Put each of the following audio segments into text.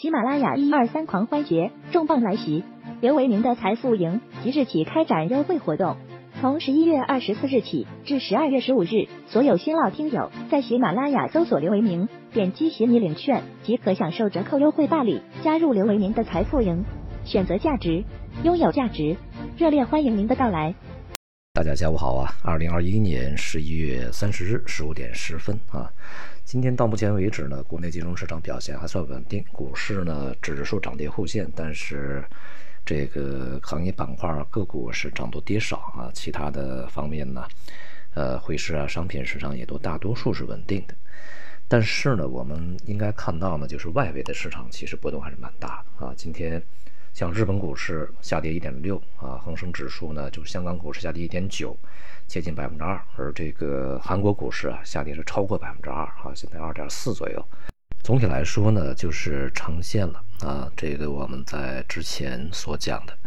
喜马拉雅一二三狂欢节重磅来袭，刘维明的财富营即日起开展优惠活动，从十一月二十四日起至十二月十五日，所有新老听友在喜马拉雅搜索刘维明，点击喜你领券即可享受折扣优惠办理，加入刘维明的财富营，选择价值，拥有价值，热烈欢迎您的到来。大家下午好啊！二零二一年十一月三十日十五点十分啊，今天到目前为止呢，国内金融市场表现还算稳定，股市呢指数涨跌互现，但是这个行业板块个股是涨多跌少啊，其他的方面呢，呃，汇市啊、商品市场也都大多数是稳定的。但是呢，我们应该看到呢，就是外围的市场其实波动还是蛮大的啊，今天。像日本股市下跌一点六啊，恒生指数呢，就是香港股市下跌一点九，接近百分之二，而这个韩国股市啊，下跌是超过百分之二啊，现在二点四左右。总体来说呢，就是呈现了啊，这个我们在之前所讲的，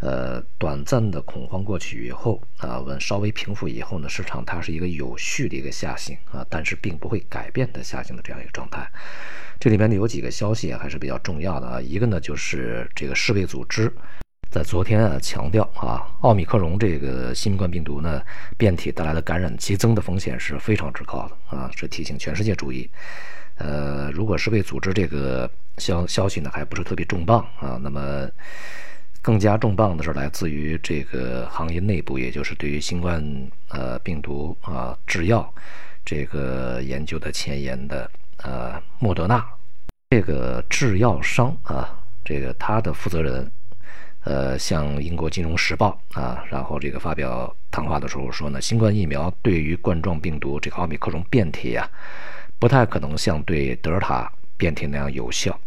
呃，短暂的恐慌过去以后啊，稳稍微平复以后呢，市场它是一个有序的一个下行啊，但是并不会改变的下行的这样一个状态。这里面呢有几个消息还是比较重要的啊，一个呢就是这个世卫组织在昨天啊强调啊，奥密克戎这个新冠病毒呢变体带来的感染激增的风险是非常之高的啊，是提醒全世界注意。呃，如果世卫组织这个消消息呢还不是特别重磅啊，那么更加重磅的是来自于这个行业内部，也就是对于新冠呃病毒啊制药这个研究的前沿的。呃，莫德纳这个制药商啊，这个他的负责人，呃，向英国金融时报啊，然后这个发表谈话的时候说呢，新冠疫苗对于冠状病毒这个奥密克戎变体啊，不太可能像对德尔塔变体那样有效。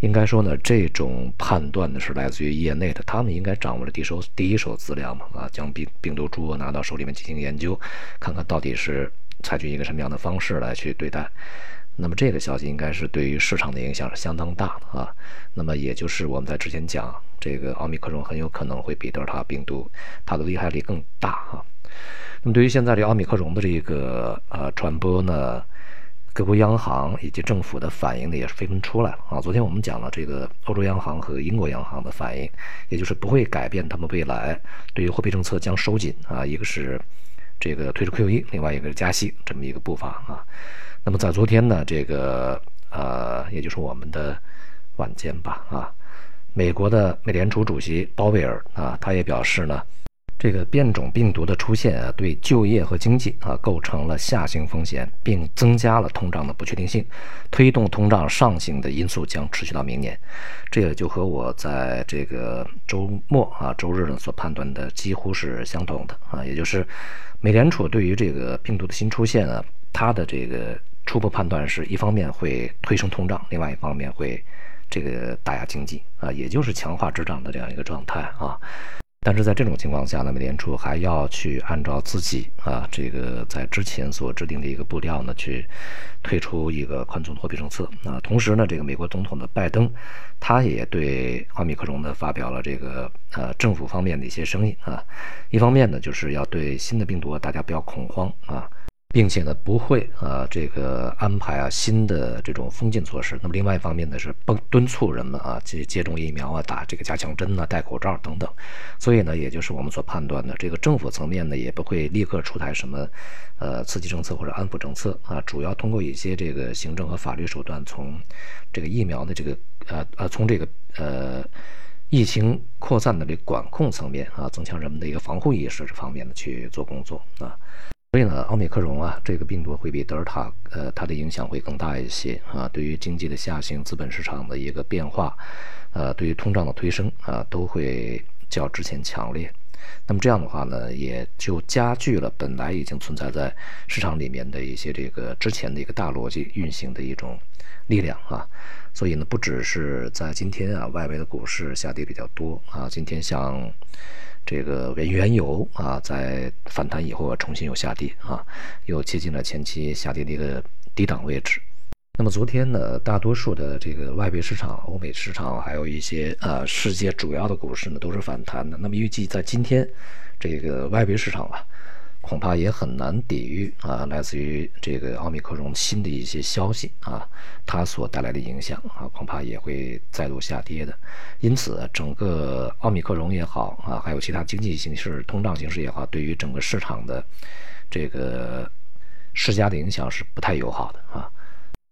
应该说呢，这种判断呢是来自于业内的，他们应该掌握了第一手第一手资料嘛，啊，将病病毒株拿到手里面进行研究，看看到底是采取一个什么样的方式来去对待。那么这个消息应该是对于市场的影响是相当大的啊。那么也就是我们在之前讲，这个奥密克戎很有可能会比德尔塔病毒它的危害力更大啊。那么对于现在这奥密克戎的这个呃传播呢，各国央行以及政府的反应呢也是纷纷出来了啊。昨天我们讲了这个欧洲央行和英国央行的反应，也就是不会改变他们未来对于货币政策将收紧啊，一个是这个推出 QE，另外一个是加息这么一个步伐啊。那么在昨天呢，这个呃，也就是我们的晚间吧，啊，美国的美联储主席鲍威尔啊，他也表示呢，这个变种病毒的出现啊，对就业和经济啊构成了下行风险，并增加了通胀的不确定性，推动通胀上行的因素将持续到明年。这也就和我在这个周末啊、周日呢所判断的几乎是相同的啊，也就是美联储对于这个病毒的新出现啊，它的这个。初步判断是一方面会推升通胀，另外一方面会这个打压经济啊，也就是强化滞胀的这样一个状态啊。但是在这种情况下呢，美联储还要去按照自己啊这个在之前所制定的一个步调呢，去推出一个宽松货币政策啊。同时呢，这个美国总统的拜登，他也对奥密克戎呢发表了这个呃政府方面的一些声音啊。一方面呢，就是要对新的病毒大家不要恐慌啊。并且呢，不会啊，这个安排啊新的这种封禁措施。那么另外一方面呢，是敦敦促人们啊接接种疫苗啊，打这个加强针啊，戴口罩等等。所以呢，也就是我们所判断的，这个政府层面呢，也不会立刻出台什么呃刺激政策或者安抚政策啊，主要通过一些这个行政和法律手段，从这个疫苗的这个呃呃，从这个呃疫情扩散的这管控层面啊，增强人们的一个防护意识这方面的去做工作啊。所以呢，奥密克戎啊，这个病毒会比德尔塔，呃，它的影响会更大一些啊。对于经济的下行、资本市场的一个变化，呃，对于通胀的推升啊，都会较之前强烈。那么这样的话呢，也就加剧了本来已经存在在市场里面的一些这个之前的一个大逻辑运行的一种力量啊。所以呢，不只是在今天啊，外围的股市下跌比较多啊，今天像。这个原原油啊，在反弹以后，重新又下跌啊，又接近了前期下跌的一个低档位置。那么昨天呢，大多数的这个外围市场、欧美市场，还有一些呃世界主要的股市呢，都是反弹的。那么预计在今天，这个外围市场啊，恐怕也很难抵御啊，来自于这个奥密克戎新的一些消息啊，它所带来的影响啊，恐怕也会再度下跌的。因此，整个奥密克戎也好啊，还有其他经济形势、通胀形势也好，对于整个市场的这个施加的影响是不太友好的啊。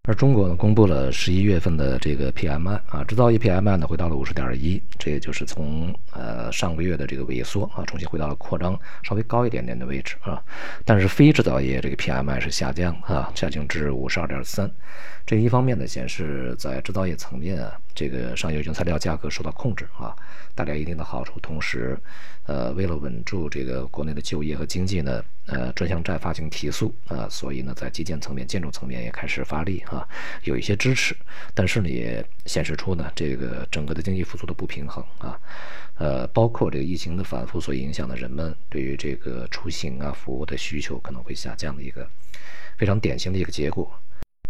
而中国呢，公布了十一月份的这个 PMI 啊，制造业 PMI 呢回到了五十点一，这也就是从呃上个月的这个萎缩啊，重新回到了扩张稍微高一点点的位置啊。但是非制造业这个 PMI 是下降啊，下降至五十二点三。这一方面呢，显示在制造业层面啊，这个上游原材料价格受到控制啊，带来一定的好处。同时，呃，为了稳住这个国内的就业和经济呢，呃，专项债发行提速啊，所以呢，在基建层面、建筑层面也开始发力啊，有一些支持。但是呢，也显示出呢，这个整个的经济复苏的不平衡啊，呃，包括这个疫情的反复所影响的人们对于这个出行啊、服务的需求可能会下降的一个非常典型的一个结果。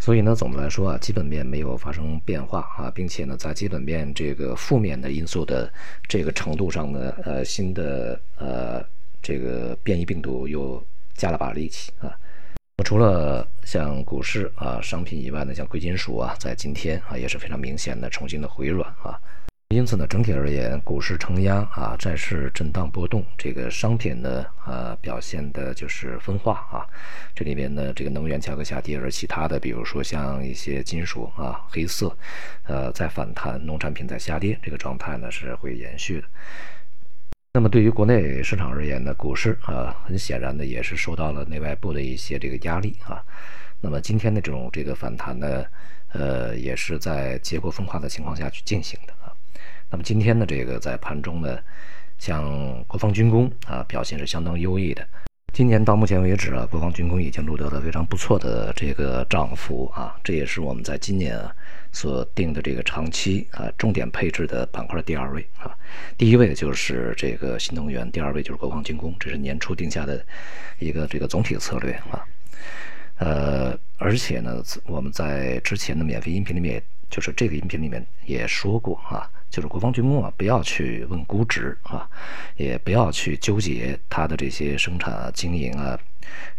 所以呢，总的来说啊，基本面没有发生变化啊，并且呢，在基本面这个负面的因素的这个程度上呢，呃，新的呃这个变异病毒又加了把力气啊。除了像股市啊、商品以外呢，像贵金属啊，在今天啊也是非常明显的重新的回软啊。因此呢，整体而言，股市承压啊，债市震荡波动，这个商品呢，呃，表现的就是分化啊。这里边呢，这个能源价格下跌，而其他的，比如说像一些金属啊、黑色，呃，在反弹，农产品在下跌，这个状态呢是会延续的。那么对于国内市场而言呢，股市啊，很显然的也是受到了内外部的一些这个压力啊。那么今天的这种这个反弹呢，呃，也是在结构分化的情况下去进行的。那么今天呢，这个在盘中呢，像国防军工啊表现是相当优异的。今年到目前为止啊，国防军工已经录得了非常不错的这个涨幅啊，这也是我们在今年啊所定的这个长期啊重点配置的板块第二位啊。第一位就是这个新能源，第二位就是国防军工，这是年初定下的一个这个总体策略啊。呃，而且呢，我们在之前的免费音频里面，就是这个音频里面也说过啊。就是国防军工啊，不要去问估值啊，也不要去纠结它的这些生产啊、经营啊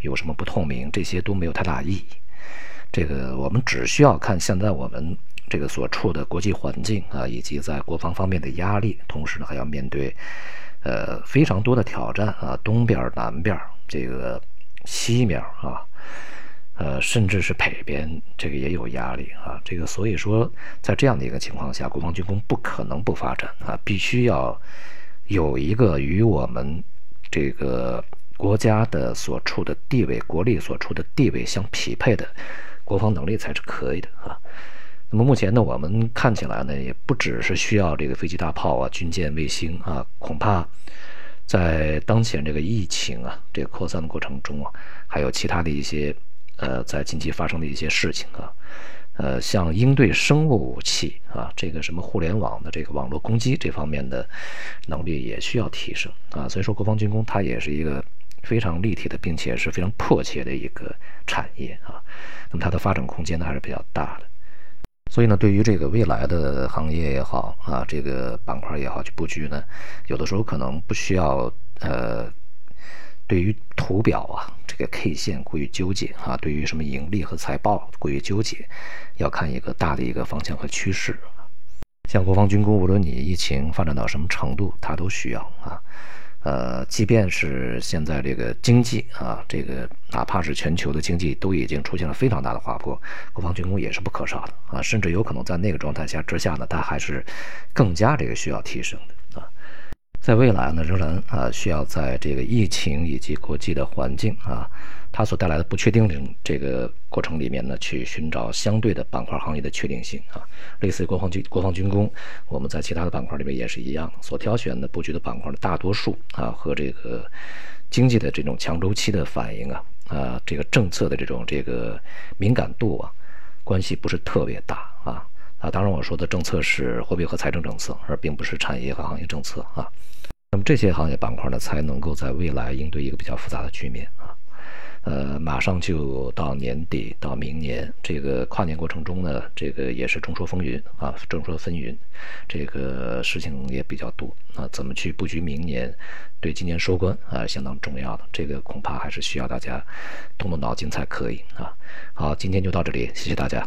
有什么不透明，这些都没有太大意义。这个我们只需要看现在我们这个所处的国际环境啊，以及在国防方面的压力，同时呢还要面对呃非常多的挑战啊，东边、南边、这个西面啊。呃，甚至是北边这个也有压力啊，这个所以说，在这样的一个情况下，国防军工不可能不发展啊，必须要有一个与我们这个国家的所处的地位、国力所处的地位相匹配的国防能力才是可以的啊。那么目前呢，我们看起来呢，也不只是需要这个飞机、大炮啊、军舰、卫星啊，恐怕在当前这个疫情啊这个扩散的过程中啊，还有其他的一些。呃，在近期发生的一些事情啊，呃，像应对生物武器啊，这个什么互联网的这个网络攻击这方面的能力也需要提升啊。所以说，国防军工它也是一个非常立体的，并且是非常迫切的一个产业啊。那么它的发展空间呢还是比较大的。所以呢，对于这个未来的行业也好啊，这个板块也好去布局呢，有的时候可能不需要呃。对于图表啊，这个 K 线过于纠结啊，对于什么盈利和财报过于纠结，要看一个大的一个方向和趋势。像国防军工，无论你疫情发展到什么程度，它都需要啊。呃，即便是现在这个经济啊，这个哪怕是全球的经济都已经出现了非常大的滑坡，国防军工也是不可少的啊，甚至有可能在那个状态下之下呢，它还是更加这个需要提升的。在未来呢，仍然啊需要在这个疫情以及国际的环境啊，它所带来的不确定性这个过程里面呢，去寻找相对的板块行业的确定性啊。类似于国防军、国防军工，我们在其他的板块里面也是一样，所挑选的布局的板块的大多数啊，和这个经济的这种强周期的反应啊，啊，这个政策的这种这个敏感度啊，关系不是特别大啊。啊，当然我说的政策是货币和财政政策，而并不是产业和行业政策啊。那么这些行业板块呢，才能够在未来应对一个比较复杂的局面啊。呃，马上就到年底，到明年，这个跨年过程中呢，这个也是众说纷纭啊，众说纷纭，这个事情也比较多啊，怎么去布局明年，对今年收官啊，相当重要的，这个恐怕还是需要大家动动脑筋才可以啊。好，今天就到这里，谢谢大家。